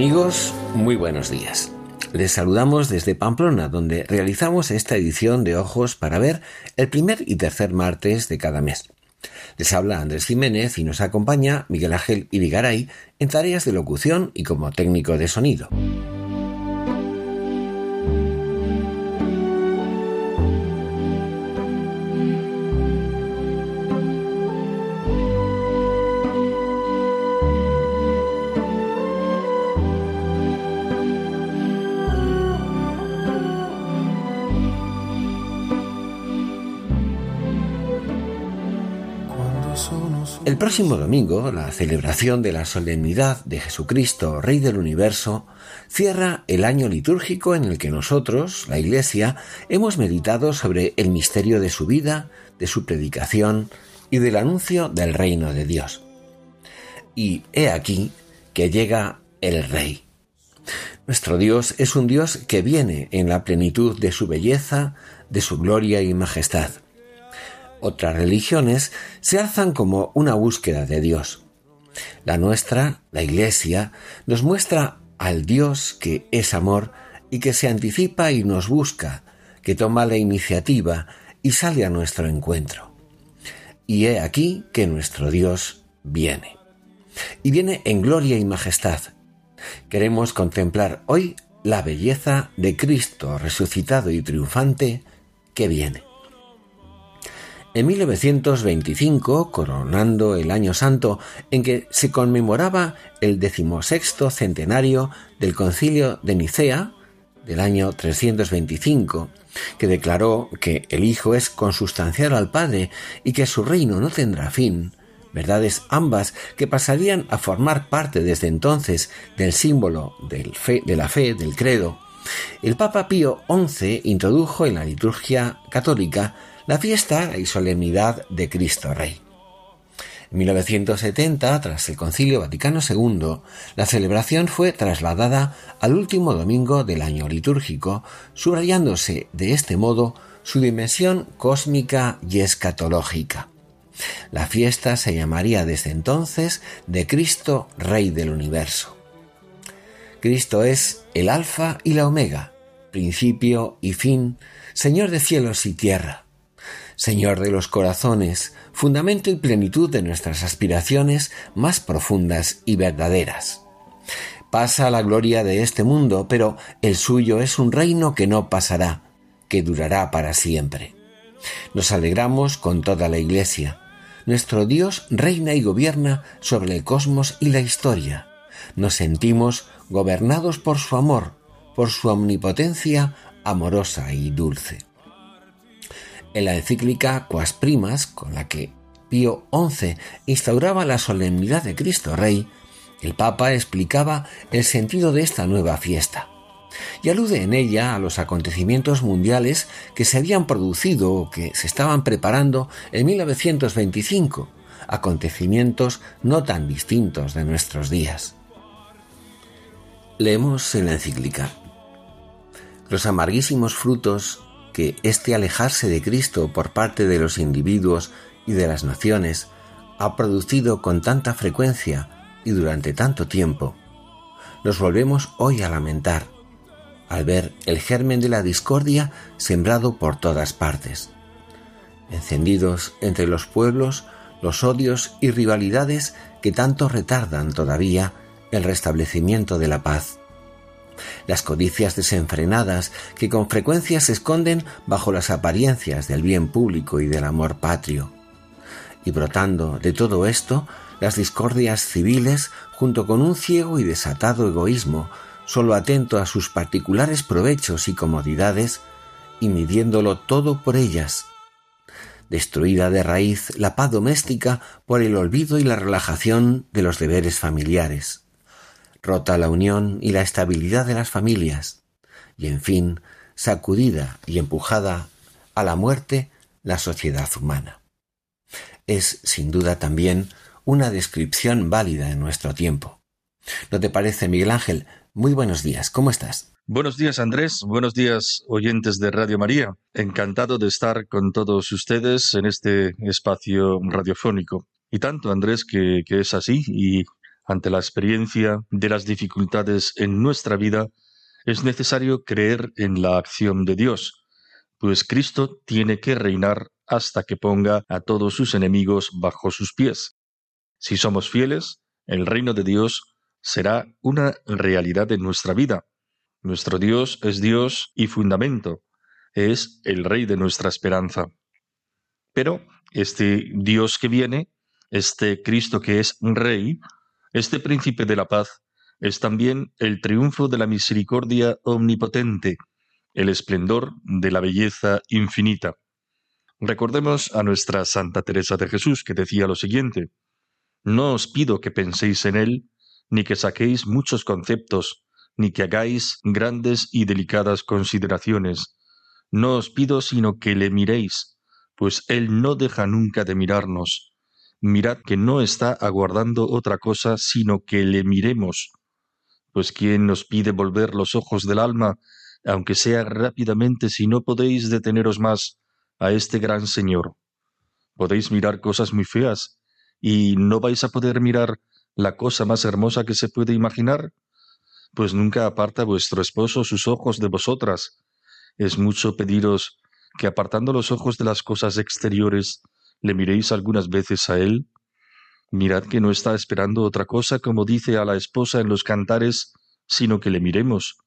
Amigos, muy buenos días. Les saludamos desde Pamplona, donde realizamos esta edición de Ojos para ver el primer y tercer martes de cada mes. Les habla Andrés Jiménez y nos acompaña Miguel Ángel Irigaray en tareas de locución y como técnico de sonido. Próximo domingo, la celebración de la solemnidad de Jesucristo, Rey del Universo, cierra el año litúrgico en el que nosotros, la Iglesia, hemos meditado sobre el misterio de su vida, de su predicación y del anuncio del reino de Dios. Y he aquí que llega el Rey. Nuestro Dios es un Dios que viene en la plenitud de su belleza, de su gloria y majestad otras religiones se alzan como una búsqueda de Dios. La nuestra, la Iglesia, nos muestra al Dios que es amor y que se anticipa y nos busca, que toma la iniciativa y sale a nuestro encuentro. Y he aquí que nuestro Dios viene. Y viene en gloria y majestad. Queremos contemplar hoy la belleza de Cristo resucitado y triunfante que viene. En 1925, coronando el año santo en que se conmemoraba el decimosexto centenario del concilio de Nicea, del año 325, que declaró que el Hijo es consustancial al Padre y que su reino no tendrá fin, verdades ambas que pasarían a formar parte desde entonces del símbolo de la fe, del credo, el Papa Pío XI introdujo en la liturgia católica la fiesta y solemnidad de Cristo Rey. En 1970, tras el Concilio Vaticano II, la celebración fue trasladada al último domingo del año litúrgico, subrayándose de este modo su dimensión cósmica y escatológica. La fiesta se llamaría desde entonces de Cristo Rey del Universo. Cristo es el Alfa y la Omega, principio y fin, Señor de cielos y tierra Señor de los corazones, fundamento y plenitud de nuestras aspiraciones más profundas y verdaderas. Pasa la gloria de este mundo, pero el suyo es un reino que no pasará, que durará para siempre. Nos alegramos con toda la Iglesia. Nuestro Dios reina y gobierna sobre el cosmos y la historia. Nos sentimos gobernados por su amor, por su omnipotencia amorosa y dulce. En la encíclica Quas Primas, con la que Pío XI instauraba la solemnidad de Cristo Rey, el Papa explicaba el sentido de esta nueva fiesta y alude en ella a los acontecimientos mundiales que se habían producido o que se estaban preparando en 1925, acontecimientos no tan distintos de nuestros días. Leemos en la encíclica. Los amarguísimos frutos que este alejarse de Cristo por parte de los individuos y de las naciones ha producido con tanta frecuencia y durante tanto tiempo, nos volvemos hoy a lamentar al ver el germen de la discordia sembrado por todas partes. Encendidos entre los pueblos los odios y rivalidades que tanto retardan todavía el restablecimiento de la paz las codicias desenfrenadas que con frecuencia se esconden bajo las apariencias del bien público y del amor patrio. Y brotando de todo esto, las discordias civiles, junto con un ciego y desatado egoísmo, solo atento a sus particulares provechos y comodidades, y midiéndolo todo por ellas. Destruida de raíz la paz doméstica por el olvido y la relajación de los deberes familiares. Rota la unión y la estabilidad de las familias. Y en fin, sacudida y empujada a la muerte la sociedad humana. Es, sin duda, también una descripción válida en nuestro tiempo. ¿No te parece, Miguel Ángel? Muy buenos días, ¿cómo estás? Buenos días, Andrés. Buenos días, oyentes de Radio María. Encantado de estar con todos ustedes en este espacio radiofónico. Y tanto, Andrés, que, que es así y ante la experiencia de las dificultades en nuestra vida, es necesario creer en la acción de Dios, pues Cristo tiene que reinar hasta que ponga a todos sus enemigos bajo sus pies. Si somos fieles, el reino de Dios será una realidad en nuestra vida. Nuestro Dios es Dios y fundamento, es el Rey de nuestra esperanza. Pero este Dios que viene, este Cristo que es Rey, este príncipe de la paz, es también el triunfo de la misericordia omnipotente, el esplendor de la belleza infinita. Recordemos a nuestra Santa Teresa de Jesús, que decía lo siguiente, No os pido que penséis en Él, ni que saquéis muchos conceptos, ni que hagáis grandes y delicadas consideraciones. No os pido sino que le miréis, pues Él no deja nunca de mirarnos. Mirad que no está aguardando otra cosa sino que le miremos. Pues ¿quién nos pide volver los ojos del alma, aunque sea rápidamente, si no podéis deteneros más a este gran Señor? Podéis mirar cosas muy feas, y no vais a poder mirar la cosa más hermosa que se puede imaginar? Pues nunca aparta vuestro esposo sus ojos de vosotras. Es mucho pediros que apartando los ojos de las cosas exteriores, le miréis algunas veces a él. Mirad que no está esperando otra cosa, como dice a la esposa en los cantares, sino que le miremos.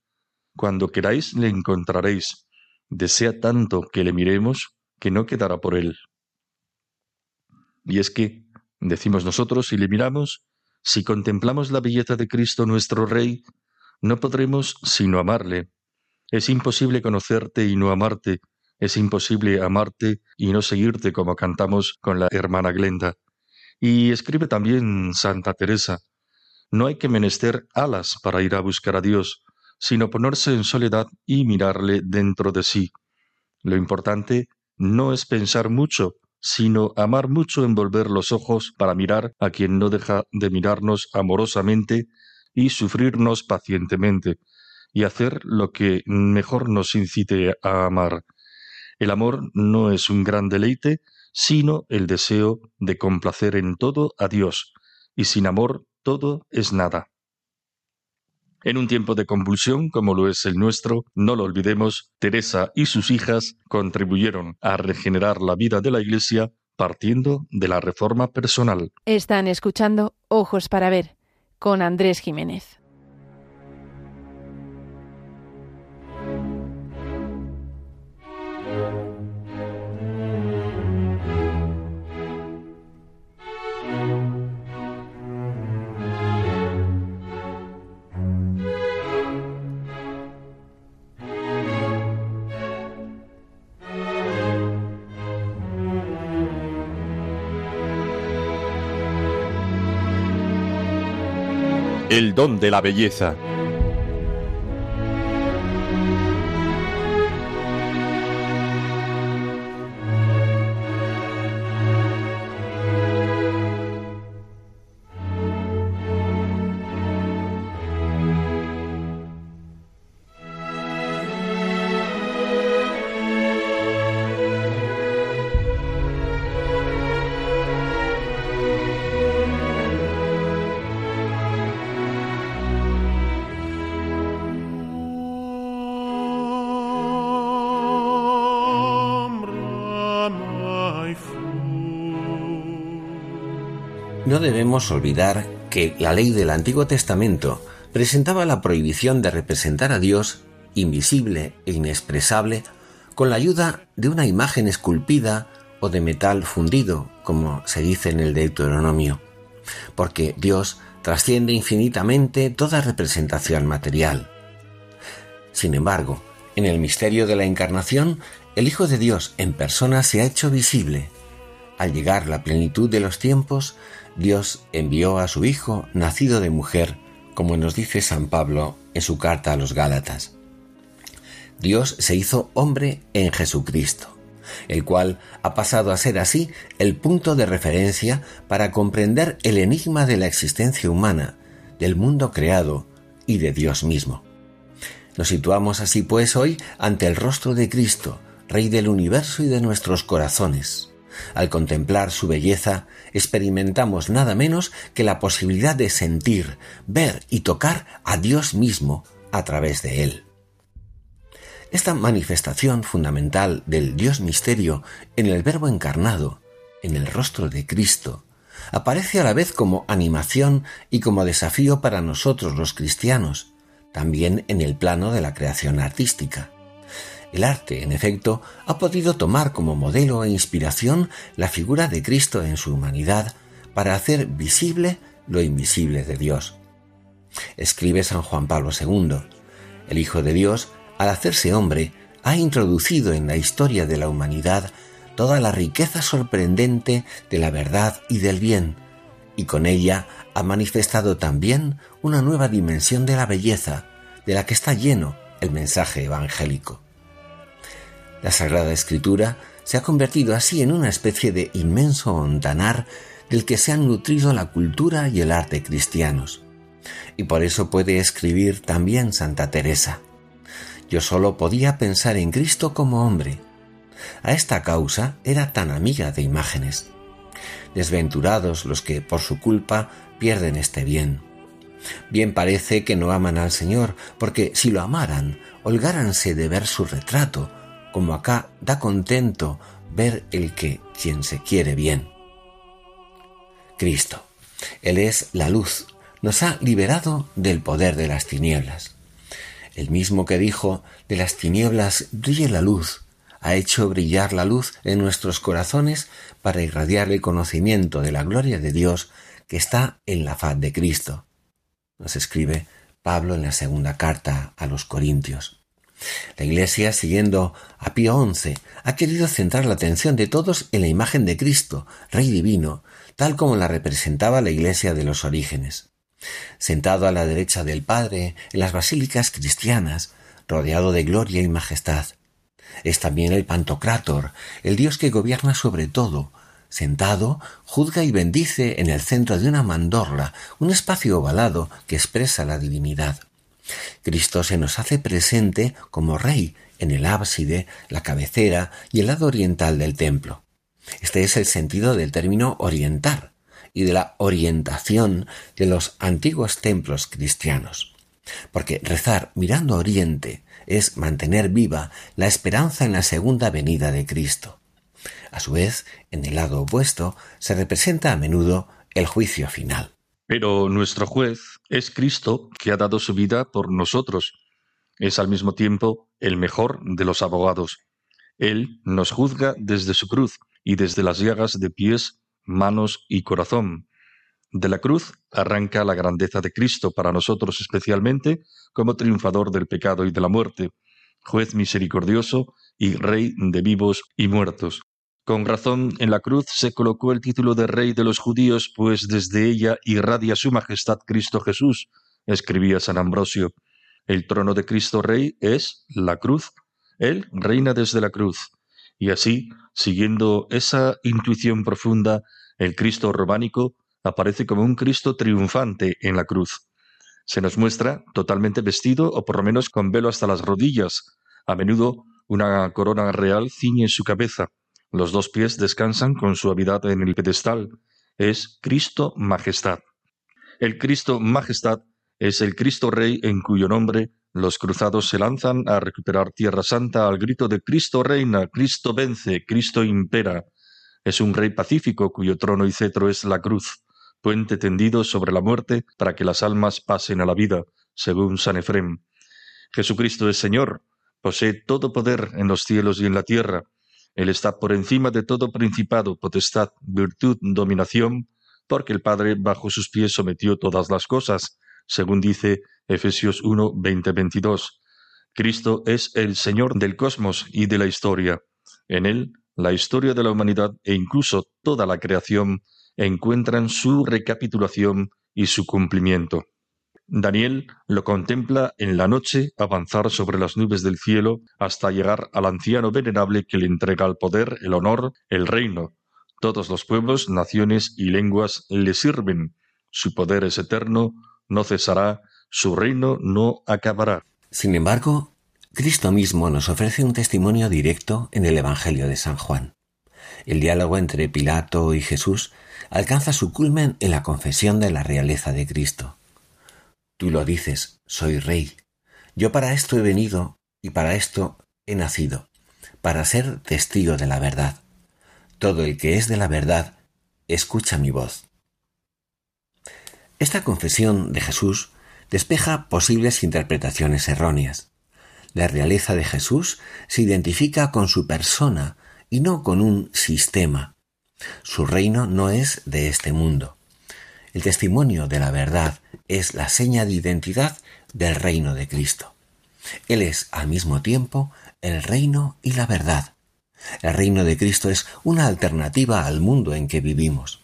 Cuando queráis le encontraréis. Desea tanto que le miremos que no quedará por él. Y es que, decimos nosotros, si le miramos, si contemplamos la belleza de Cristo nuestro Rey, no podremos sino amarle. Es imposible conocerte y no amarte, es imposible amarte y no seguirte como cantamos con la hermana Glenda. Y escribe también Santa Teresa, no hay que menester alas para ir a buscar a Dios, sino ponerse en soledad y mirarle dentro de sí. Lo importante no es pensar mucho, sino amar mucho envolver los ojos para mirar a quien no deja de mirarnos amorosamente y sufrirnos pacientemente, y hacer lo que mejor nos incite a amar. El amor no es un gran deleite, sino el deseo de complacer en todo a Dios, y sin amor todo es nada. En un tiempo de convulsión como lo es el nuestro, no lo olvidemos, Teresa y sus hijas contribuyeron a regenerar la vida de la Iglesia partiendo de la reforma personal. Están escuchando Ojos para Ver con Andrés Jiménez. El don de la belleza. Debemos olvidar que la ley del Antiguo Testamento presentaba la prohibición de representar a Dios, invisible e inexpresable, con la ayuda de una imagen esculpida o de metal fundido, como se dice en el Deuteronomio, porque Dios trasciende infinitamente toda representación material. Sin embargo, en el misterio de la encarnación, el Hijo de Dios en persona se ha hecho visible. Al llegar la plenitud de los tiempos, Dios envió a su Hijo, nacido de mujer, como nos dice San Pablo en su carta a los Gálatas. Dios se hizo hombre en Jesucristo, el cual ha pasado a ser así el punto de referencia para comprender el enigma de la existencia humana, del mundo creado y de Dios mismo. Nos situamos así pues hoy ante el rostro de Cristo, Rey del universo y de nuestros corazones. Al contemplar su belleza, experimentamos nada menos que la posibilidad de sentir, ver y tocar a Dios mismo a través de él. Esta manifestación fundamental del Dios misterio en el Verbo encarnado, en el rostro de Cristo, aparece a la vez como animación y como desafío para nosotros los cristianos, también en el plano de la creación artística. El arte, en efecto, ha podido tomar como modelo e inspiración la figura de Cristo en su humanidad para hacer visible lo invisible de Dios. Escribe San Juan Pablo II, el Hijo de Dios al hacerse hombre, ha introducido en la historia de la humanidad toda la riqueza sorprendente de la verdad y del bien, y con ella ha manifestado también una nueva dimensión de la belleza, de la que está lleno el mensaje evangélico. La Sagrada Escritura se ha convertido así en una especie de inmenso ontanar del que se han nutrido la cultura y el arte cristianos. Y por eso puede escribir también Santa Teresa. Yo solo podía pensar en Cristo como hombre. A esta causa era tan amiga de imágenes. Desventurados los que por su culpa pierden este bien. Bien parece que no aman al Señor, porque si lo amaran, holgáranse de ver su retrato, como acá da contento ver el que quien se quiere bien. Cristo. Él es la luz, nos ha liberado del poder de las tinieblas el mismo que dijo, de las tinieblas brille la luz, ha hecho brillar la luz en nuestros corazones para irradiar el conocimiento de la gloria de Dios que está en la faz de Cristo. Nos escribe Pablo en la segunda carta a los Corintios. La Iglesia, siguiendo a Pío XI, ha querido centrar la atención de todos en la imagen de Cristo, Rey Divino, tal como la representaba la Iglesia de los orígenes sentado a la derecha del Padre en las basílicas cristianas, rodeado de gloria y majestad. Es también el Pantocrátor, el Dios que gobierna sobre todo, sentado, juzga y bendice en el centro de una mandorla, un espacio ovalado que expresa la divinidad. Cristo se nos hace presente como Rey en el ábside, la cabecera y el lado oriental del templo. Este es el sentido del término orientar, y de la orientación de los antiguos templos cristianos. Porque rezar mirando a Oriente es mantener viva la esperanza en la segunda venida de Cristo. A su vez, en el lado opuesto, se representa a menudo el juicio final. Pero nuestro juez es Cristo que ha dado su vida por nosotros. Es al mismo tiempo el mejor de los abogados. Él nos juzga desde su cruz y desde las llagas de pies manos y corazón. De la cruz arranca la grandeza de Cristo para nosotros especialmente como triunfador del pecado y de la muerte, juez misericordioso y rey de vivos y muertos. Con razón en la cruz se colocó el título de rey de los judíos, pues desde ella irradia su majestad Cristo Jesús, escribía San Ambrosio. El trono de Cristo Rey es la cruz. Él reina desde la cruz. Y así, siguiendo esa intuición profunda, el Cristo románico aparece como un Cristo triunfante en la cruz. Se nos muestra totalmente vestido o por lo menos con velo hasta las rodillas. A menudo una corona real ciñe su cabeza. Los dos pies descansan con suavidad en el pedestal. Es Cristo Majestad. El Cristo Majestad es el Cristo Rey en cuyo nombre los cruzados se lanzan a recuperar Tierra Santa al grito de Cristo reina, Cristo vence, Cristo impera. Es un rey pacífico cuyo trono y cetro es la cruz, puente tendido sobre la muerte para que las almas pasen a la vida, según San Efrem. Jesucristo es Señor, posee todo poder en los cielos y en la tierra. Él está por encima de todo principado, potestad, virtud, dominación, porque el Padre bajo sus pies sometió todas las cosas, según dice Efesios 1, 20, 22. Cristo es el Señor del cosmos y de la historia. En Él, la historia de la humanidad e incluso toda la creación encuentran su recapitulación y su cumplimiento. Daniel lo contempla en la noche avanzar sobre las nubes del cielo hasta llegar al anciano venerable que le entrega el poder, el honor, el reino. Todos los pueblos, naciones y lenguas le sirven. Su poder es eterno, no cesará, su reino no acabará. Sin embargo, Cristo mismo nos ofrece un testimonio directo en el Evangelio de San Juan. El diálogo entre Pilato y Jesús alcanza su culmen en la confesión de la realeza de Cristo. Tú lo dices, soy rey. Yo para esto he venido y para esto he nacido, para ser testigo de la verdad. Todo el que es de la verdad, escucha mi voz. Esta confesión de Jesús despeja posibles interpretaciones erróneas. La realeza de Jesús se identifica con su persona y no con un sistema. Su reino no es de este mundo. El testimonio de la verdad es la seña de identidad del reino de Cristo. Él es al mismo tiempo el reino y la verdad. El reino de Cristo es una alternativa al mundo en que vivimos.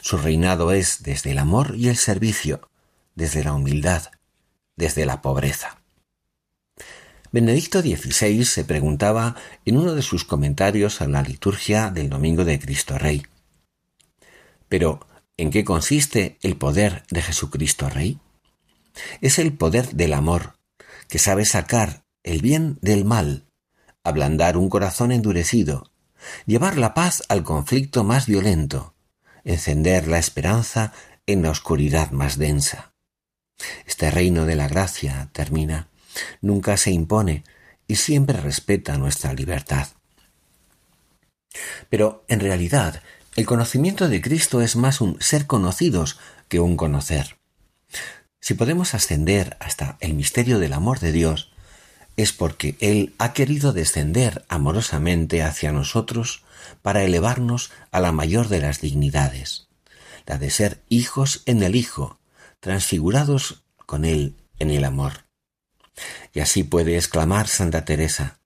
Su reinado es desde el amor y el servicio, desde la humildad, desde la pobreza. Benedicto XVI se preguntaba en uno de sus comentarios a la liturgia del Domingo de Cristo Rey. Pero, ¿En qué consiste el poder de Jesucristo Rey? Es el poder del amor, que sabe sacar el bien del mal, ablandar un corazón endurecido, llevar la paz al conflicto más violento, encender la esperanza en la oscuridad más densa. Este reino de la gracia, termina, nunca se impone y siempre respeta nuestra libertad. Pero en realidad el conocimiento de Cristo es más un ser conocidos que un conocer. Si podemos ascender hasta el misterio del amor de Dios, es porque Él ha querido descender amorosamente hacia nosotros para elevarnos a la mayor de las dignidades, la de ser hijos en el Hijo, transfigurados con Él en el amor. Y así puede exclamar Santa Teresa,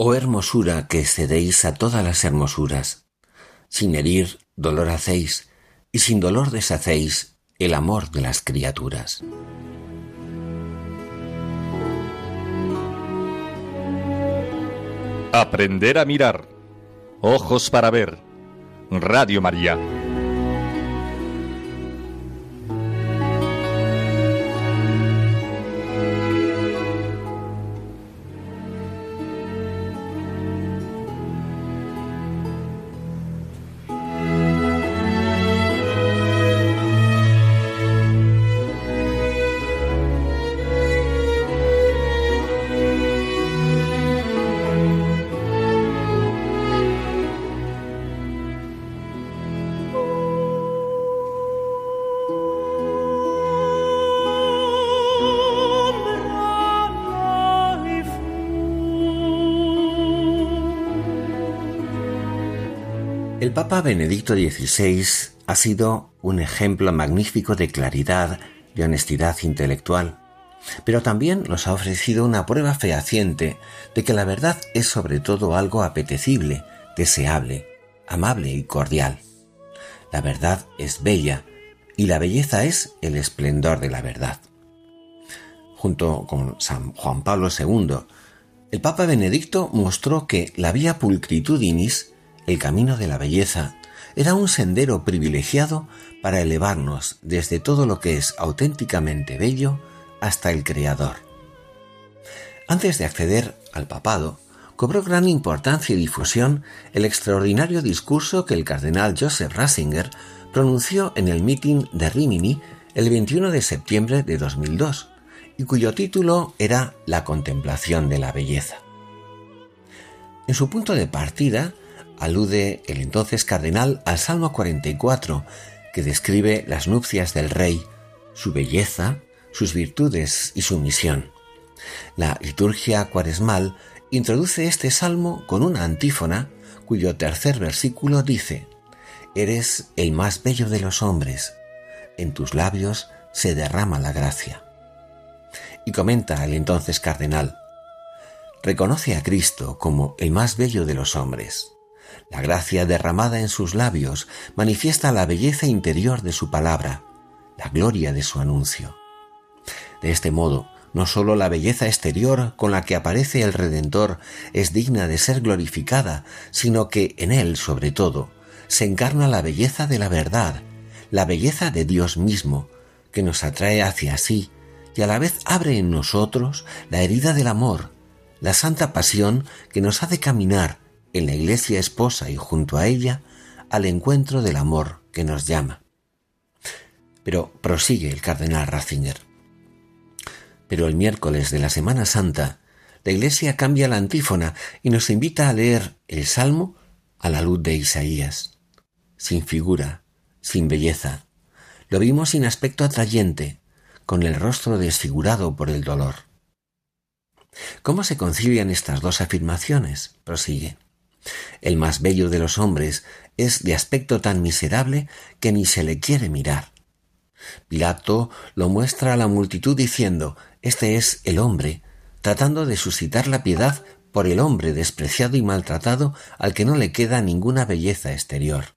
Oh hermosura que excedéis a todas las hermosuras, sin herir dolor hacéis, y sin dolor deshacéis el amor de las criaturas. Aprender a mirar. Ojos para ver. Radio María. Benedicto XVI ha sido un ejemplo magnífico de claridad, de honestidad intelectual, pero también nos ha ofrecido una prueba fehaciente de que la verdad es sobre todo algo apetecible, deseable, amable y cordial. La verdad es bella y la belleza es el esplendor de la verdad. Junto con San Juan Pablo II, el Papa Benedicto mostró que la vía pulcritudinis el camino de la belleza era un sendero privilegiado para elevarnos desde todo lo que es auténticamente bello hasta el Creador. Antes de acceder al papado, cobró gran importancia y difusión el extraordinario discurso que el cardenal Joseph Ratzinger pronunció en el meeting de Rimini el 21 de septiembre de 2002 y cuyo título era La contemplación de la belleza. En su punto de partida, alude el entonces cardenal al Salmo 44, que describe las nupcias del rey, su belleza, sus virtudes y su misión. La liturgia cuaresmal introduce este salmo con una antífona cuyo tercer versículo dice, Eres el más bello de los hombres, en tus labios se derrama la gracia. Y comenta el entonces cardenal, reconoce a Cristo como el más bello de los hombres. La gracia derramada en sus labios manifiesta la belleza interior de su palabra, la gloria de su anuncio. De este modo, no sólo la belleza exterior con la que aparece el Redentor es digna de ser glorificada, sino que en él, sobre todo, se encarna la belleza de la verdad, la belleza de Dios mismo, que nos atrae hacia sí y a la vez abre en nosotros la herida del amor, la santa pasión que nos hace caminar en la iglesia esposa y junto a ella al encuentro del amor que nos llama. Pero prosigue el cardenal Ratzinger. Pero el miércoles de la Semana Santa, la Iglesia cambia la antífona y nos invita a leer el Salmo a la luz de Isaías. Sin figura, sin belleza. Lo vimos sin aspecto atrayente, con el rostro desfigurado por el dolor. ¿Cómo se concilian estas dos afirmaciones? Prosigue. El más bello de los hombres es de aspecto tan miserable que ni se le quiere mirar. Pilato lo muestra a la multitud diciendo, Este es el hombre, tratando de suscitar la piedad por el hombre despreciado y maltratado al que no le queda ninguna belleza exterior.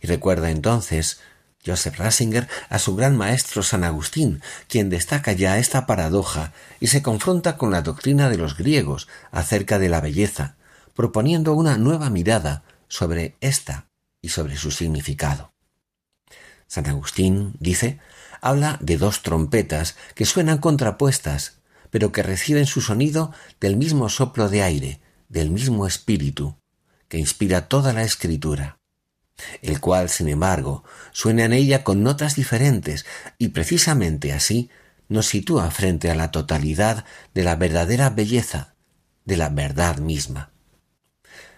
Y recuerda entonces Joseph Rasinger a su gran maestro San Agustín, quien destaca ya esta paradoja y se confronta con la doctrina de los griegos acerca de la belleza, proponiendo una nueva mirada sobre esta y sobre su significado. San Agustín, dice, habla de dos trompetas que suenan contrapuestas, pero que reciben su sonido del mismo soplo de aire, del mismo espíritu, que inspira toda la escritura, el cual, sin embargo, suena en ella con notas diferentes y precisamente así nos sitúa frente a la totalidad de la verdadera belleza, de la verdad misma.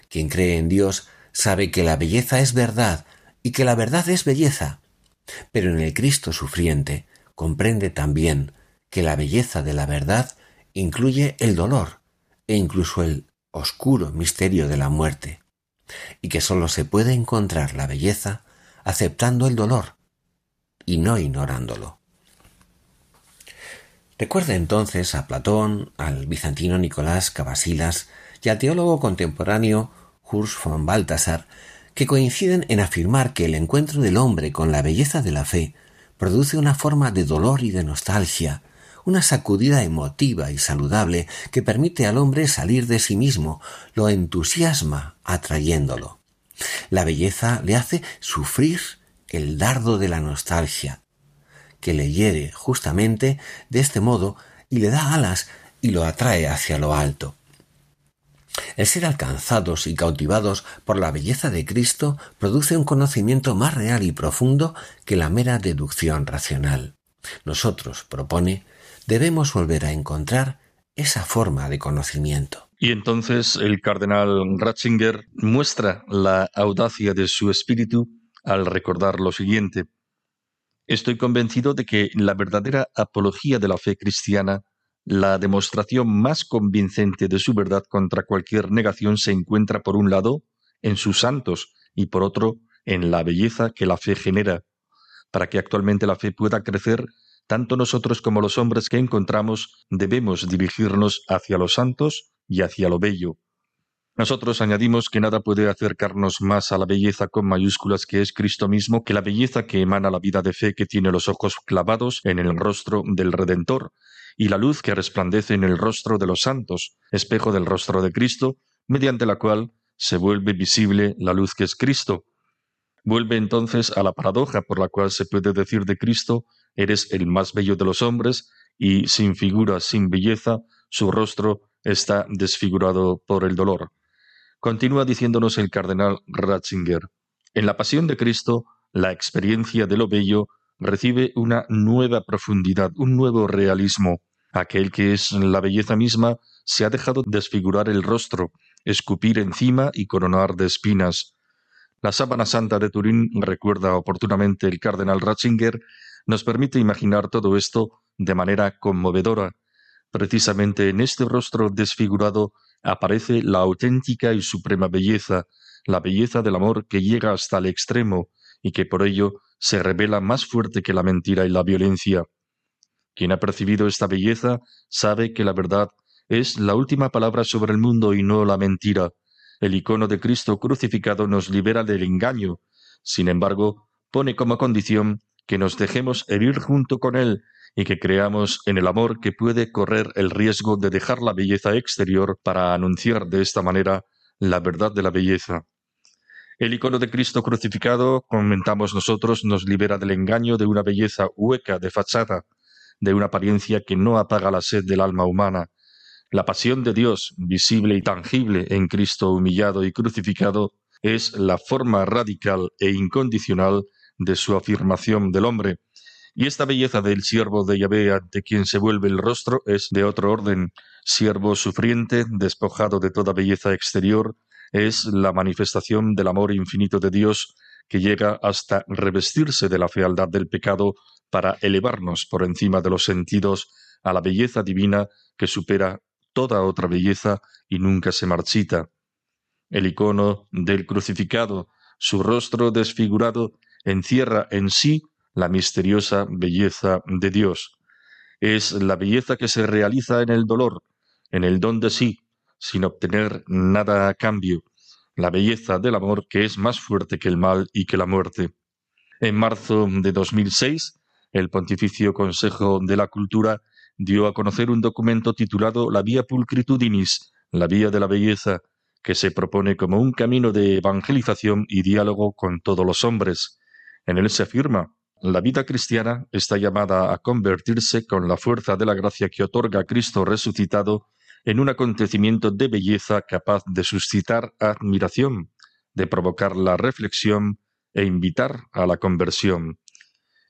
Quien cree en Dios sabe que la belleza es verdad y que la verdad es belleza, pero en el Cristo sufriente comprende también que la belleza de la verdad incluye el dolor e incluso el oscuro misterio de la muerte, y que sólo se puede encontrar la belleza aceptando el dolor y no ignorándolo. Recuerda entonces a Platón, al bizantino Nicolás Cavasilas y al teólogo contemporáneo Hurs von Balthasar, que coinciden en afirmar que el encuentro del hombre con la belleza de la fe produce una forma de dolor y de nostalgia, una sacudida emotiva y saludable que permite al hombre salir de sí mismo, lo entusiasma atrayéndolo. La belleza le hace sufrir el dardo de la nostalgia, que le hiere justamente de este modo y le da alas y lo atrae hacia lo alto. El ser alcanzados y cautivados por la belleza de Cristo produce un conocimiento más real y profundo que la mera deducción racional. Nosotros, propone, debemos volver a encontrar esa forma de conocimiento. Y entonces el cardenal Ratzinger muestra la audacia de su espíritu al recordar lo siguiente. Estoy convencido de que la verdadera apología de la fe cristiana la demostración más convincente de su verdad contra cualquier negación se encuentra por un lado en sus santos y por otro en la belleza que la fe genera. Para que actualmente la fe pueda crecer, tanto nosotros como los hombres que encontramos debemos dirigirnos hacia los santos y hacia lo bello. Nosotros añadimos que nada puede acercarnos más a la belleza con mayúsculas que es Cristo mismo que la belleza que emana la vida de fe que tiene los ojos clavados en el rostro del Redentor y la luz que resplandece en el rostro de los santos, espejo del rostro de Cristo, mediante la cual se vuelve visible la luz que es Cristo. Vuelve entonces a la paradoja por la cual se puede decir de Cristo, eres el más bello de los hombres, y sin figura, sin belleza, su rostro está desfigurado por el dolor. Continúa diciéndonos el cardenal Ratzinger. En la pasión de Cristo, la experiencia de lo bello recibe una nueva profundidad, un nuevo realismo. Aquel que es la belleza misma se ha dejado desfigurar el rostro, escupir encima y coronar de espinas. La sábana santa de Turín, recuerda oportunamente el cardenal Ratzinger, nos permite imaginar todo esto de manera conmovedora. Precisamente en este rostro desfigurado aparece la auténtica y suprema belleza, la belleza del amor que llega hasta el extremo y que por ello se revela más fuerte que la mentira y la violencia. Quien ha percibido esta belleza sabe que la verdad es la última palabra sobre el mundo y no la mentira. El icono de Cristo crucificado nos libera del engaño. Sin embargo, pone como condición que nos dejemos herir junto con Él y que creamos en el amor que puede correr el riesgo de dejar la belleza exterior para anunciar de esta manera la verdad de la belleza. El icono de Cristo crucificado, comentamos nosotros, nos libera del engaño de una belleza hueca de fachada, de una apariencia que no apaga la sed del alma humana. La pasión de Dios, visible y tangible en Cristo humillado y crucificado, es la forma radical e incondicional de su afirmación del hombre. Y esta belleza del siervo de Yahvé ante quien se vuelve el rostro es de otro orden, siervo sufriente, despojado de toda belleza exterior, es la manifestación del amor infinito de Dios que llega hasta revestirse de la fealdad del pecado para elevarnos por encima de los sentidos a la belleza divina que supera toda otra belleza y nunca se marchita. El icono del crucificado, su rostro desfigurado, encierra en sí la misteriosa belleza de Dios. Es la belleza que se realiza en el dolor, en el don de sí, sin obtener nada a cambio, la belleza del amor que es más fuerte que el mal y que la muerte. En marzo de 2006, el Pontificio Consejo de la Cultura dio a conocer un documento titulado La Vía Pulcritudinis, la Vía de la Belleza, que se propone como un camino de evangelización y diálogo con todos los hombres. En él se afirma la vida cristiana está llamada a convertirse con la fuerza de la gracia que otorga Cristo resucitado en un acontecimiento de belleza capaz de suscitar admiración, de provocar la reflexión e invitar a la conversión.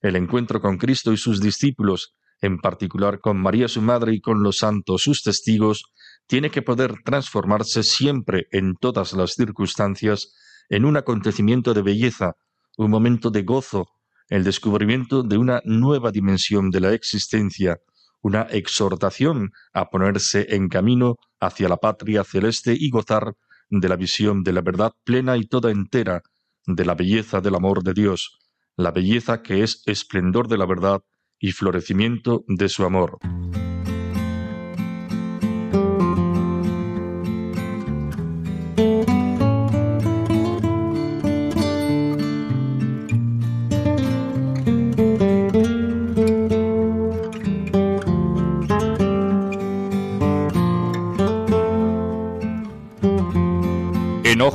El encuentro con Cristo y sus discípulos, en particular con María su Madre y con los santos sus testigos, tiene que poder transformarse siempre en todas las circunstancias en un acontecimiento de belleza, un momento de gozo, el descubrimiento de una nueva dimensión de la existencia, una exhortación a ponerse en camino hacia la patria celeste y gozar de la visión de la verdad plena y toda entera, de la belleza del amor de Dios, la belleza que es esplendor de la verdad y florecimiento de su amor.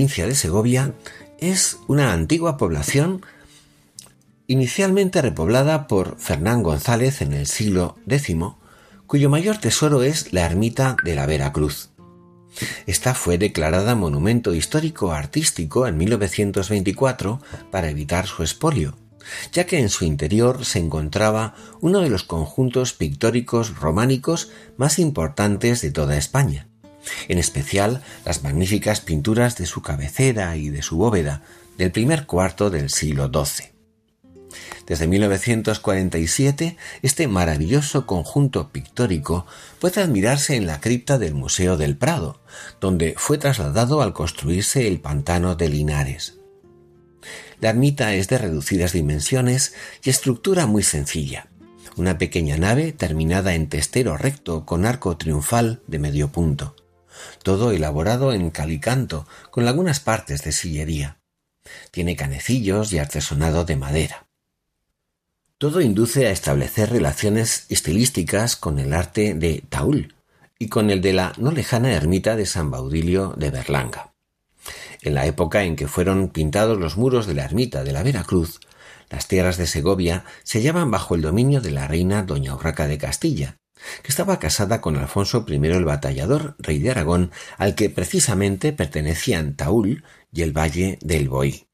Provincia de Segovia, es una antigua población inicialmente repoblada por Fernán González en el siglo X, cuyo mayor tesoro es la ermita de la Vera Cruz. Esta fue declarada monumento histórico artístico en 1924 para evitar su expolio, ya que en su interior se encontraba uno de los conjuntos pictóricos románicos más importantes de toda España en especial las magníficas pinturas de su cabecera y de su bóveda del primer cuarto del siglo XII. Desde 1947, este maravilloso conjunto pictórico puede admirarse en la cripta del Museo del Prado, donde fue trasladado al construirse el pantano de Linares. La ermita es de reducidas dimensiones y estructura muy sencilla. Una pequeña nave terminada en testero recto con arco triunfal de medio punto todo elaborado en calicanto, con algunas partes de sillería. Tiene canecillos y artesonado de madera. Todo induce a establecer relaciones estilísticas con el arte de Taúl y con el de la no lejana ermita de San Baudilio de Berlanga. En la época en que fueron pintados los muros de la ermita de la Veracruz, las tierras de Segovia se hallaban bajo el dominio de la reina doña Urraca de Castilla, que estaba casada con Alfonso I el Batallador, rey de Aragón, al que precisamente pertenecían Taúl y el valle del Boí.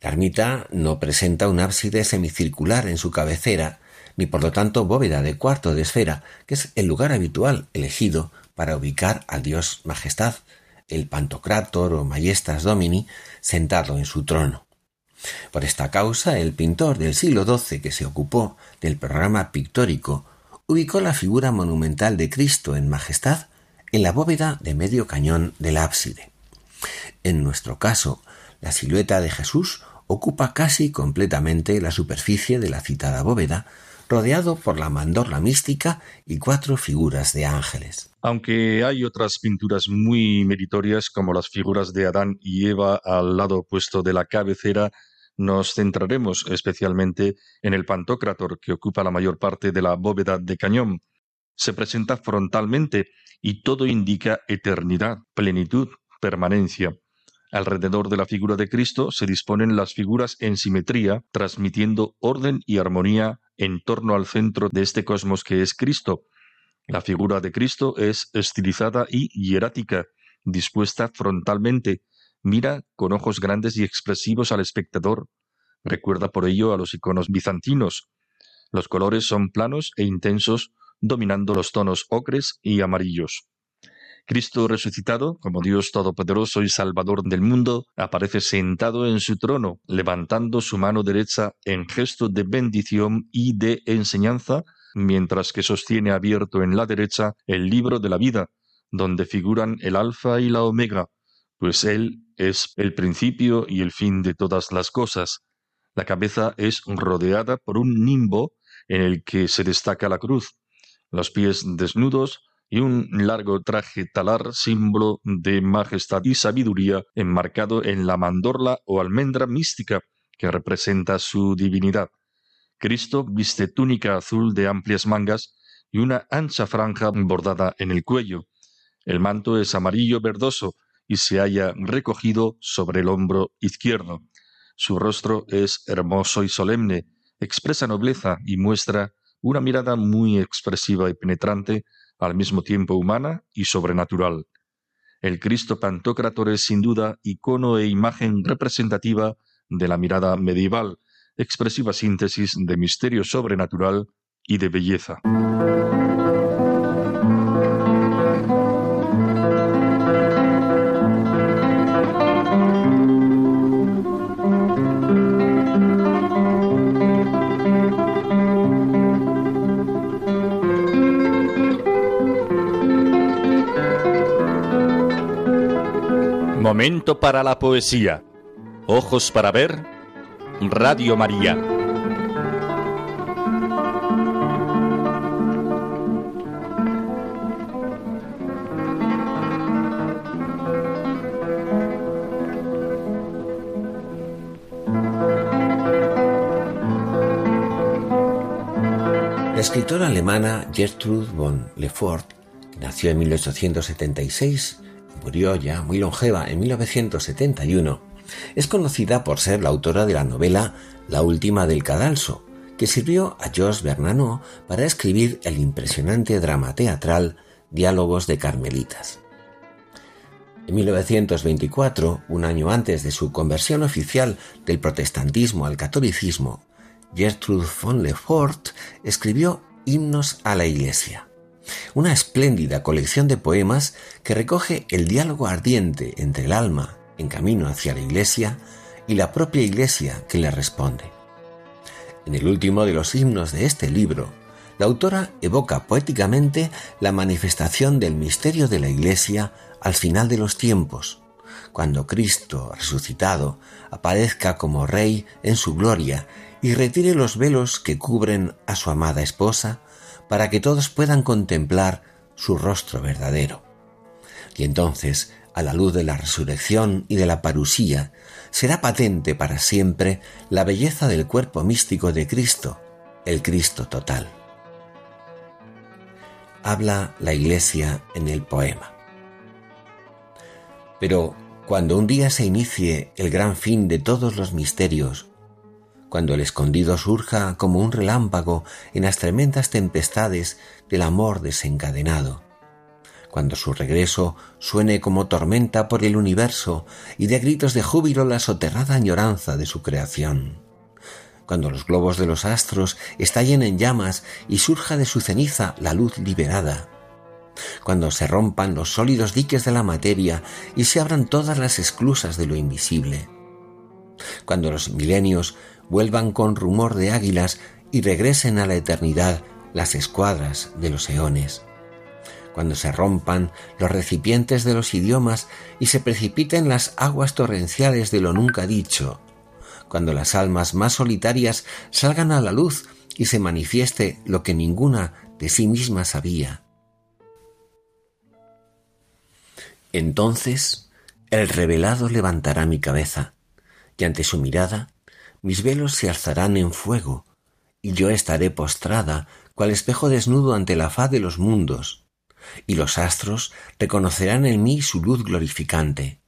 La ermita no presenta un ábside semicircular en su cabecera, ni por lo tanto bóveda de cuarto de esfera, que es el lugar habitual elegido para ubicar al dios Majestad, el Pantocrator o Majestas Domini, sentado en su trono. Por esta causa, el pintor del siglo XII que se ocupó del programa pictórico ubicó la figura monumental de Cristo en majestad en la bóveda de medio cañón del ábside. En nuestro caso, la silueta de Jesús ocupa casi completamente la superficie de la citada bóveda, rodeado por la mandorla mística y cuatro figuras de ángeles. Aunque hay otras pinturas muy meritorias como las figuras de Adán y Eva al lado opuesto de la cabecera, nos centraremos especialmente en el Pantocrator que ocupa la mayor parte de la bóveda de cañón. Se presenta frontalmente y todo indica eternidad, plenitud, permanencia. Alrededor de la figura de Cristo se disponen las figuras en simetría, transmitiendo orden y armonía en torno al centro de este cosmos que es Cristo. La figura de Cristo es estilizada y hierática, dispuesta frontalmente, mira con ojos grandes y expresivos al espectador. Recuerda por ello a los iconos bizantinos. Los colores son planos e intensos, dominando los tonos ocres y amarillos. Cristo resucitado, como Dios Todopoderoso y Salvador del mundo, aparece sentado en su trono, levantando su mano derecha en gesto de bendición y de enseñanza, mientras que sostiene abierto en la derecha el libro de la vida, donde figuran el Alfa y la Omega, pues Él es el principio y el fin de todas las cosas. La cabeza es rodeada por un nimbo en el que se destaca la cruz, los pies desnudos, y un largo traje talar, símbolo de majestad y sabiduría, enmarcado en la mandorla o almendra mística que representa su divinidad. Cristo viste túnica azul de amplias mangas y una ancha franja bordada en el cuello. El manto es amarillo verdoso y se halla recogido sobre el hombro izquierdo. Su rostro es hermoso y solemne, expresa nobleza y muestra una mirada muy expresiva y penetrante al mismo tiempo humana y sobrenatural. El Cristo Pantocrator es sin duda icono e imagen representativa de la mirada medieval, expresiva síntesis de misterio sobrenatural y de belleza. Momento para la poesía. Ojos para ver. Radio María. La escritora alemana Gertrude von Lefort, que nació en 1876, murió ya muy longeva en 1971, es conocida por ser la autora de la novela La última del cadalso, que sirvió a Georges Bernanos para escribir el impresionante drama teatral Diálogos de Carmelitas. En 1924, un año antes de su conversión oficial del protestantismo al catolicismo, Gertrude von Lefort escribió Himnos a la Iglesia una espléndida colección de poemas que recoge el diálogo ardiente entre el alma en camino hacia la Iglesia y la propia Iglesia que le responde. En el último de los himnos de este libro, la autora evoca poéticamente la manifestación del misterio de la Iglesia al final de los tiempos, cuando Cristo resucitado aparezca como Rey en su gloria y retire los velos que cubren a su amada esposa para que todos puedan contemplar su rostro verdadero. Y entonces, a la luz de la resurrección y de la parusía, será patente para siempre la belleza del cuerpo místico de Cristo, el Cristo total. Habla la Iglesia en el poema. Pero cuando un día se inicie el gran fin de todos los misterios, cuando el escondido surja como un relámpago en las tremendas tempestades del amor desencadenado, cuando su regreso suene como tormenta por el universo y de gritos de júbilo la soterrada añoranza de su creación, cuando los globos de los astros estallen en llamas y surja de su ceniza la luz liberada, cuando se rompan los sólidos diques de la materia y se abran todas las esclusas de lo invisible, cuando los milenios vuelvan con rumor de águilas y regresen a la eternidad las escuadras de los eones, cuando se rompan los recipientes de los idiomas y se precipiten las aguas torrenciales de lo nunca dicho, cuando las almas más solitarias salgan a la luz y se manifieste lo que ninguna de sí misma sabía. Entonces el revelado levantará mi cabeza, y ante su mirada mis velos se alzarán en fuego, y yo estaré postrada, cual espejo desnudo ante la faz de los mundos, y los astros reconocerán en mí su luz glorificante,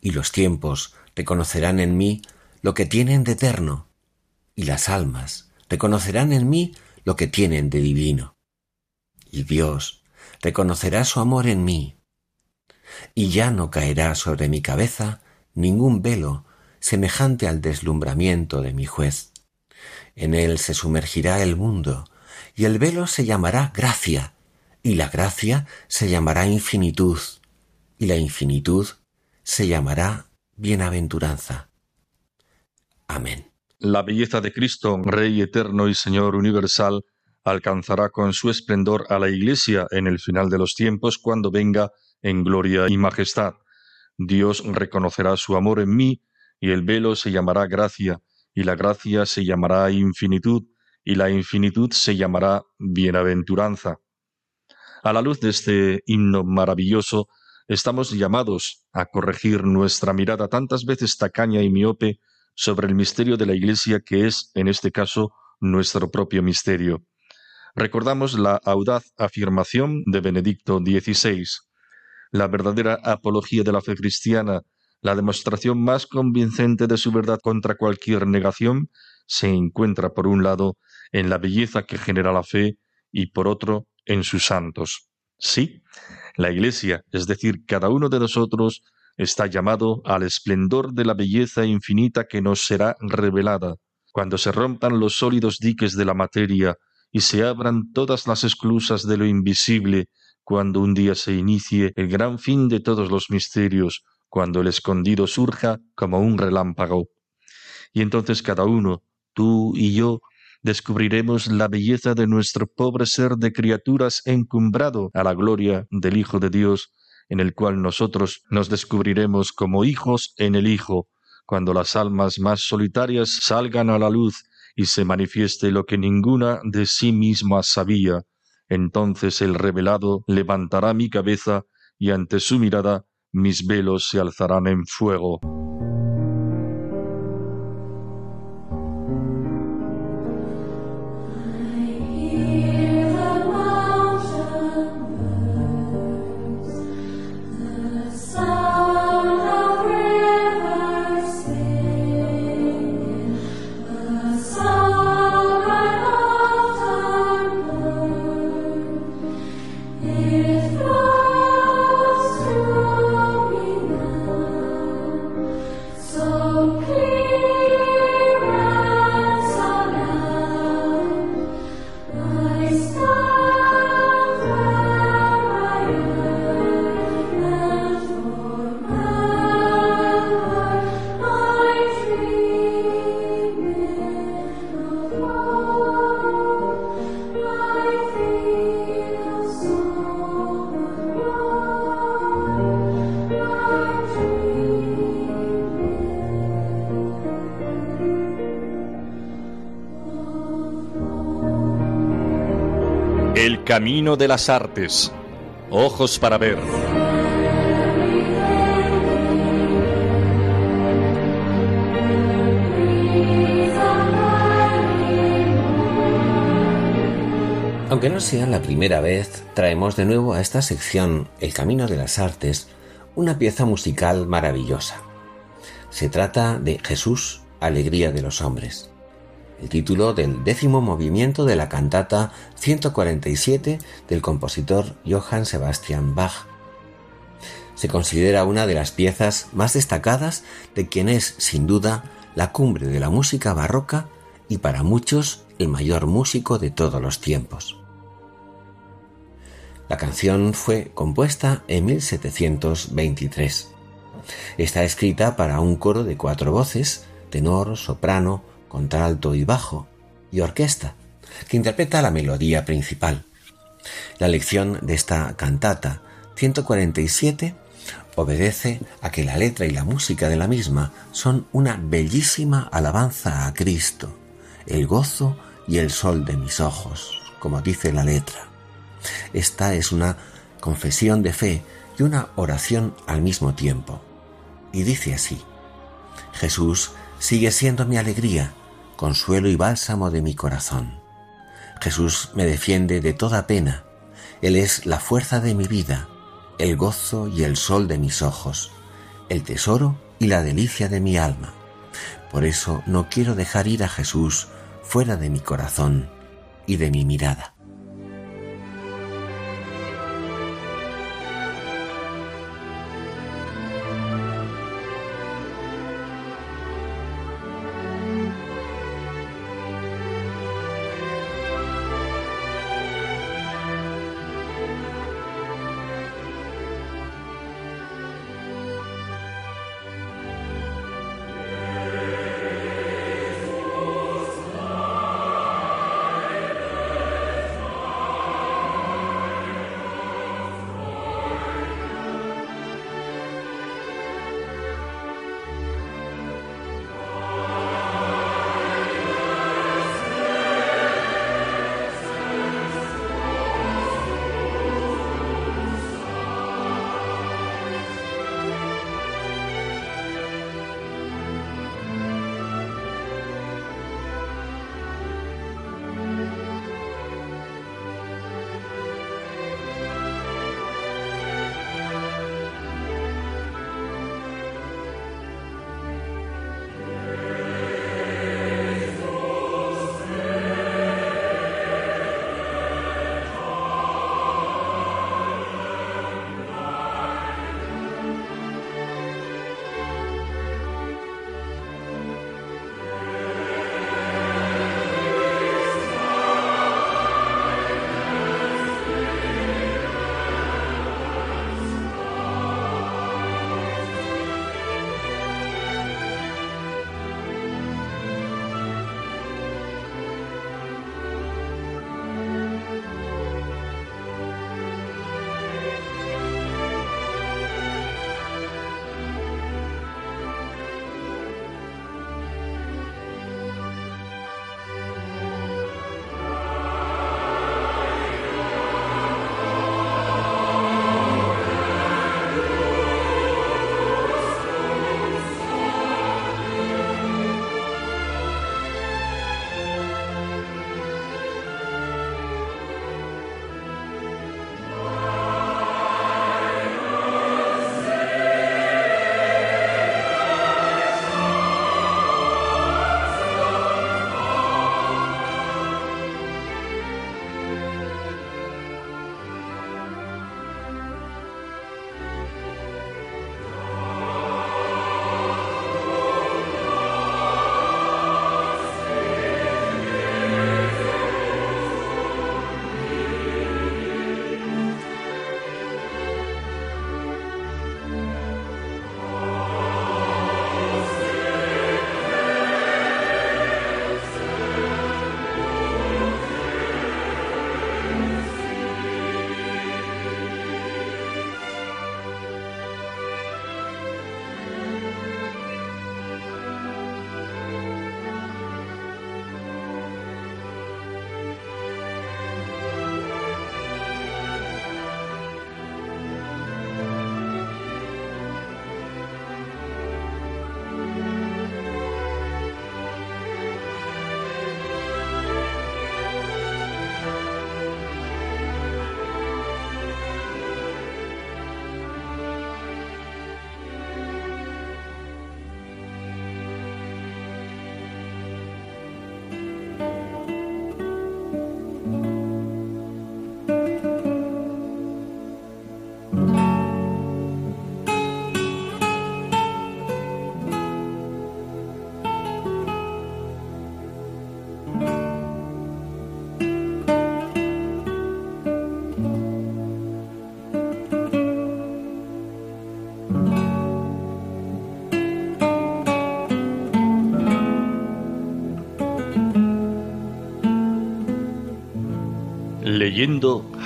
y los tiempos reconocerán en mí lo que tienen de eterno, y las almas reconocerán en mí lo que tienen de divino. Y Dios reconocerá su amor en mí, y ya no caerá sobre mi cabeza ningún velo semejante al deslumbramiento de mi juez. En él se sumergirá el mundo, y el velo se llamará gracia, y la gracia se llamará infinitud, y la infinitud se llamará bienaventuranza. Amén. La belleza de Cristo, Rey eterno y Señor universal, alcanzará con su esplendor a la Iglesia en el final de los tiempos cuando venga en gloria y majestad. Dios reconocerá su amor en mí y el velo se llamará gracia, y la gracia se llamará infinitud, y la infinitud se llamará bienaventuranza. A la luz de este himno maravilloso, estamos llamados a corregir nuestra mirada tantas veces tacaña y miope sobre el misterio de la Iglesia que es, en este caso, nuestro propio misterio. Recordamos la audaz afirmación de Benedicto XVI. La verdadera apología de la fe cristiana la demostración más convincente de su verdad contra cualquier negación se encuentra por un lado en la belleza que genera la fe y por otro en sus santos. Sí, la Iglesia, es decir, cada uno de nosotros, está llamado al esplendor de la belleza infinita que nos será revelada, cuando se rompan los sólidos diques de la materia y se abran todas las esclusas de lo invisible, cuando un día se inicie el gran fin de todos los misterios, cuando el escondido surja como un relámpago. Y entonces cada uno, tú y yo, descubriremos la belleza de nuestro pobre ser de criaturas encumbrado a la gloria del Hijo de Dios, en el cual nosotros nos descubriremos como hijos en el Hijo, cuando las almas más solitarias salgan a la luz y se manifieste lo que ninguna de sí misma sabía, entonces el revelado levantará mi cabeza y ante su mirada mis velos se alzarán en fuego. Camino de las artes. Ojos para ver. Aunque no sea la primera vez, traemos de nuevo a esta sección, El Camino de las Artes, una pieza musical maravillosa. Se trata de Jesús, Alegría de los Hombres, el título del décimo movimiento de la cantata 147 del compositor Johann Sebastian Bach. Se considera una de las piezas más destacadas de quien es, sin duda, la cumbre de la música barroca y para muchos el mayor músico de todos los tiempos. La canción fue compuesta en 1723. Está escrita para un coro de cuatro voces, tenor, soprano, contralto y bajo, y orquesta, que interpreta la melodía principal. La lección de esta cantata 147 obedece a que la letra y la música de la misma son una bellísima alabanza a Cristo, el gozo y el sol de mis ojos, como dice la letra. Esta es una confesión de fe y una oración al mismo tiempo. Y dice así, Jesús sigue siendo mi alegría, consuelo y bálsamo de mi corazón. Jesús me defiende de toda pena. Él es la fuerza de mi vida, el gozo y el sol de mis ojos, el tesoro y la delicia de mi alma. Por eso no quiero dejar ir a Jesús fuera de mi corazón y de mi mirada.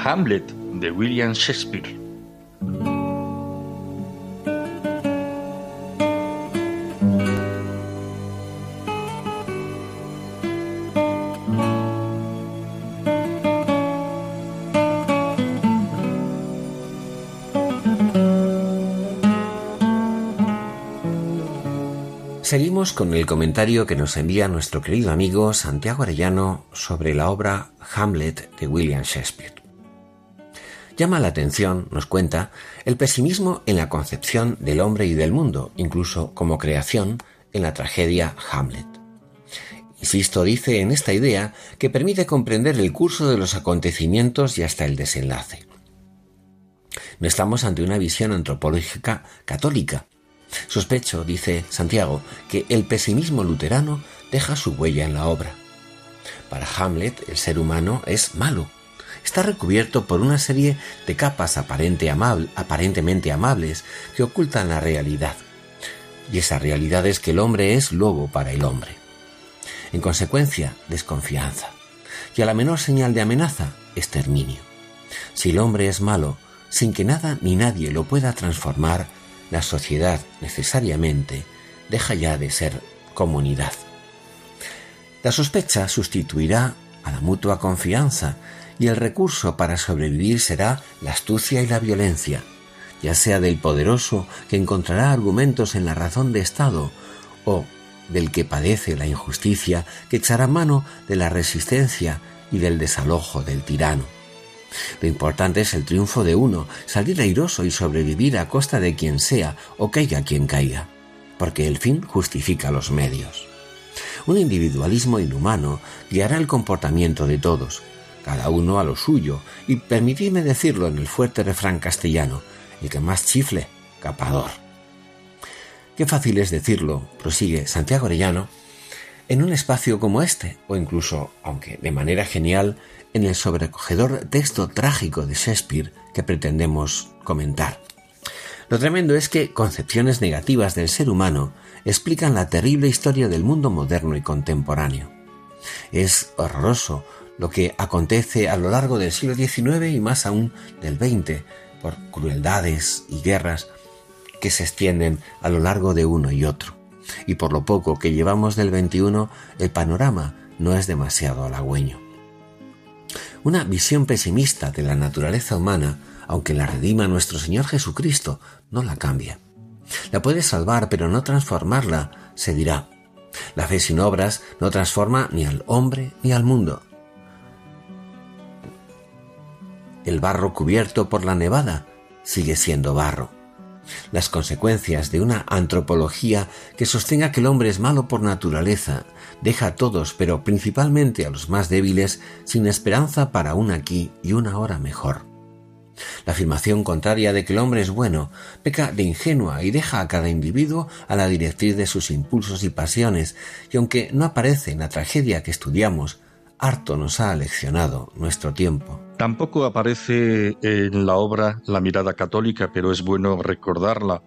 Hamlet de William Shakespeare. Seguimos con el comentario que nos envía nuestro querido amigo Santiago Arellano sobre la obra Hamlet de William Shakespeare. Llama la atención, nos cuenta, el pesimismo en la concepción del hombre y del mundo, incluso como creación en la tragedia Hamlet. Insisto, dice en esta idea que permite comprender el curso de los acontecimientos y hasta el desenlace. No estamos ante una visión antropológica católica, Sospecho, dice Santiago, que el pesimismo luterano deja su huella en la obra. Para Hamlet, el ser humano es malo. Está recubierto por una serie de capas aparentemente amables que ocultan la realidad. Y esa realidad es que el hombre es lobo para el hombre. En consecuencia, desconfianza. Y a la menor señal de amenaza, exterminio. Si el hombre es malo, sin que nada ni nadie lo pueda transformar, la sociedad necesariamente deja ya de ser comunidad. La sospecha sustituirá a la mutua confianza y el recurso para sobrevivir será la astucia y la violencia, ya sea del poderoso que encontrará argumentos en la razón de Estado o del que padece la injusticia que echará mano de la resistencia y del desalojo del tirano. Lo importante es el triunfo de uno, salir airoso y sobrevivir a costa de quien sea o caiga quien caiga, porque el fin justifica los medios. Un individualismo inhumano guiará el comportamiento de todos, cada uno a lo suyo, y permitidme decirlo en el fuerte refrán castellano, el que más chifle, capador. Qué fácil es decirlo, prosigue Santiago Orellano, en un espacio como este, o incluso, aunque de manera genial, en el sobrecogedor texto trágico de Shakespeare que pretendemos comentar. Lo tremendo es que concepciones negativas del ser humano explican la terrible historia del mundo moderno y contemporáneo. Es horroroso lo que acontece a lo largo del siglo XIX y más aún del XX por crueldades y guerras que se extienden a lo largo de uno y otro. Y por lo poco que llevamos del XXI, el panorama no es demasiado halagüeño. Una visión pesimista de la naturaleza humana, aunque la redima nuestro Señor Jesucristo, no la cambia. La puede salvar, pero no transformarla, se dirá. La fe sin obras no transforma ni al hombre ni al mundo. El barro cubierto por la nevada sigue siendo barro. Las consecuencias de una antropología que sostenga que el hombre es malo por naturaleza deja a todos, pero principalmente a los más débiles, sin esperanza para un aquí y una hora mejor. La afirmación contraria de que el hombre es bueno peca de ingenua y deja a cada individuo a la directriz de sus impulsos y pasiones, y aunque no aparece en la tragedia que estudiamos, harto nos ha leccionado nuestro tiempo. Tampoco aparece en la obra la mirada católica, pero es bueno recordarla.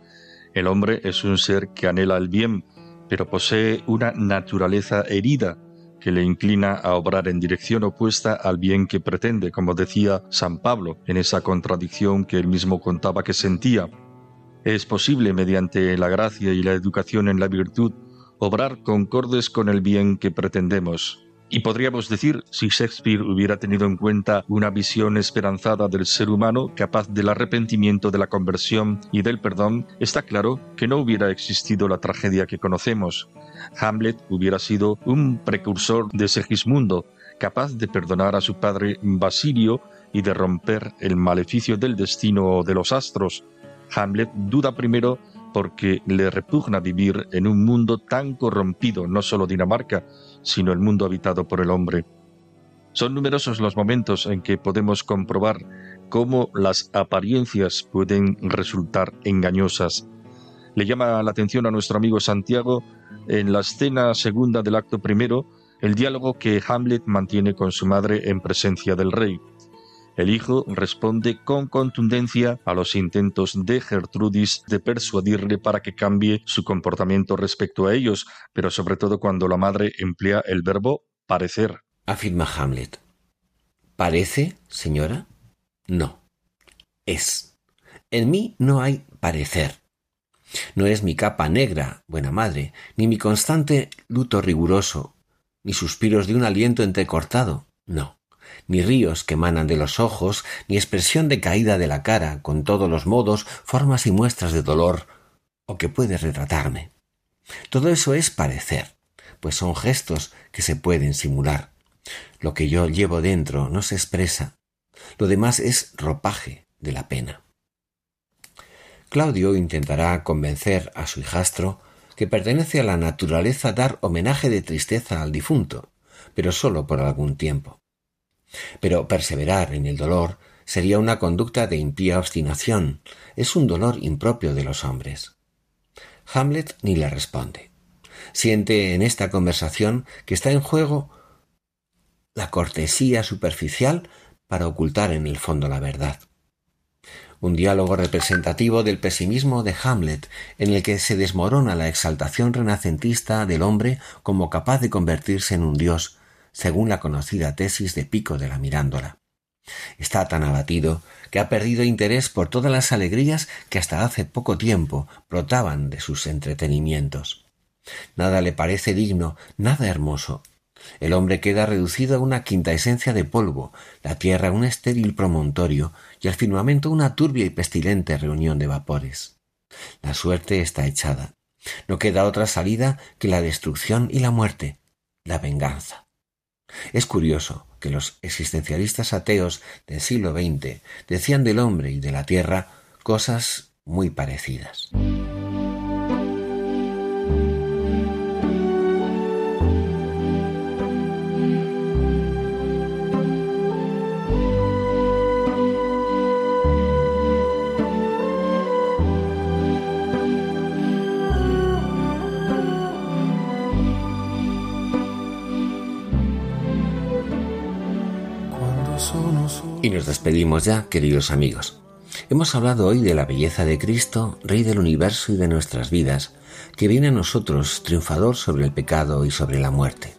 El hombre es un ser que anhela el bien, pero posee una naturaleza herida que le inclina a obrar en dirección opuesta al bien que pretende, como decía San Pablo en esa contradicción que él mismo contaba que sentía. Es posible, mediante la gracia y la educación en la virtud, obrar concordes con el bien que pretendemos, y podríamos decir, si Shakespeare hubiera tenido en cuenta una visión esperanzada del ser humano capaz del arrepentimiento, de la conversión y del perdón, está claro que no hubiera existido la tragedia que conocemos. Hamlet hubiera sido un precursor de Segismundo, capaz de perdonar a su padre Basilio y de romper el maleficio del destino de los astros. Hamlet duda primero porque le repugna vivir en un mundo tan corrompido, no solo Dinamarca, sino el mundo habitado por el hombre. Son numerosos los momentos en que podemos comprobar cómo las apariencias pueden resultar engañosas. Le llama la atención a nuestro amigo Santiago en la escena segunda del acto primero el diálogo que Hamlet mantiene con su madre en presencia del rey. El hijo responde con contundencia a los intentos de Gertrudis de persuadirle para que cambie su comportamiento respecto a ellos, pero sobre todo cuando la madre emplea el verbo parecer. Afirma Hamlet. ¿Parece, señora? No. Es. En mí no hay parecer. No es mi capa negra, buena madre, ni mi constante luto riguroso, ni suspiros de un aliento entrecortado. No ni ríos que emanan de los ojos, ni expresión de caída de la cara, con todos los modos, formas y muestras de dolor, o que puede retratarme. Todo eso es parecer, pues son gestos que se pueden simular. Lo que yo llevo dentro no se expresa. Lo demás es ropaje de la pena. Claudio intentará convencer a su hijastro que pertenece a la naturaleza dar homenaje de tristeza al difunto, pero sólo por algún tiempo. Pero perseverar en el dolor sería una conducta de impía obstinación, es un dolor impropio de los hombres. Hamlet ni le responde. Siente en esta conversación que está en juego la cortesía superficial para ocultar en el fondo la verdad. Un diálogo representativo del pesimismo de Hamlet, en el que se desmorona la exaltación renacentista del hombre como capaz de convertirse en un dios, según la conocida tesis de Pico de la Mirándola. Está tan abatido que ha perdido interés por todas las alegrías que hasta hace poco tiempo brotaban de sus entretenimientos. Nada le parece digno, nada hermoso. El hombre queda reducido a una quinta esencia de polvo, la tierra un estéril promontorio y el firmamento una turbia y pestilente reunión de vapores. La suerte está echada. No queda otra salida que la destrucción y la muerte, la venganza. Es curioso que los existencialistas ateos del siglo XX decían del hombre y de la tierra cosas muy parecidas. Y nos despedimos ya, queridos amigos. Hemos hablado hoy de la belleza de Cristo, Rey del universo y de nuestras vidas, que viene a nosotros triunfador sobre el pecado y sobre la muerte.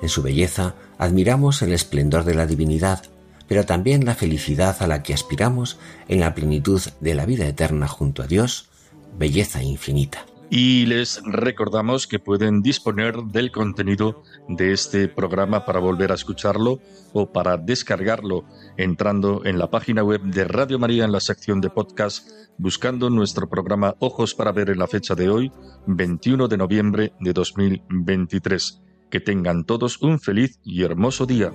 En su belleza admiramos el esplendor de la divinidad, pero también la felicidad a la que aspiramos en la plenitud de la vida eterna junto a Dios, belleza infinita. Y les recordamos que pueden disponer del contenido de este programa para volver a escucharlo o para descargarlo entrando en la página web de Radio María en la sección de podcast, buscando nuestro programa Ojos para ver en la fecha de hoy, 21 de noviembre de 2023. Que tengan todos un feliz y hermoso día.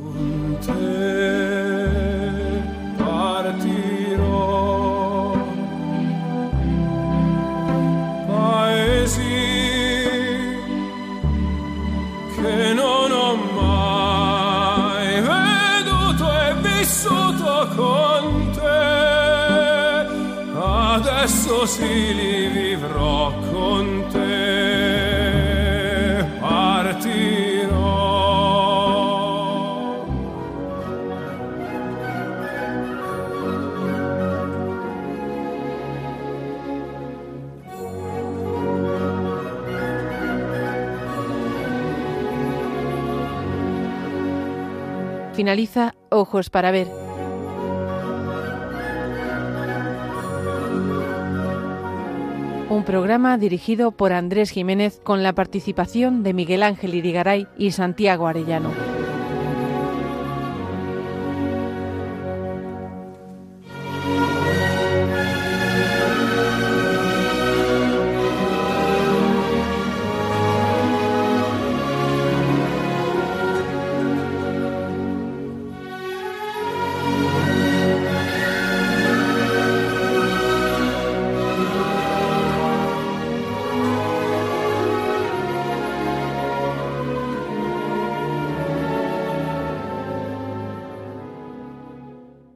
Con te. Finaliza Ojos para ver un programa dirigido por Andrés Jiménez con la participación de Miguel Ángel Irigaray y Santiago Arellano.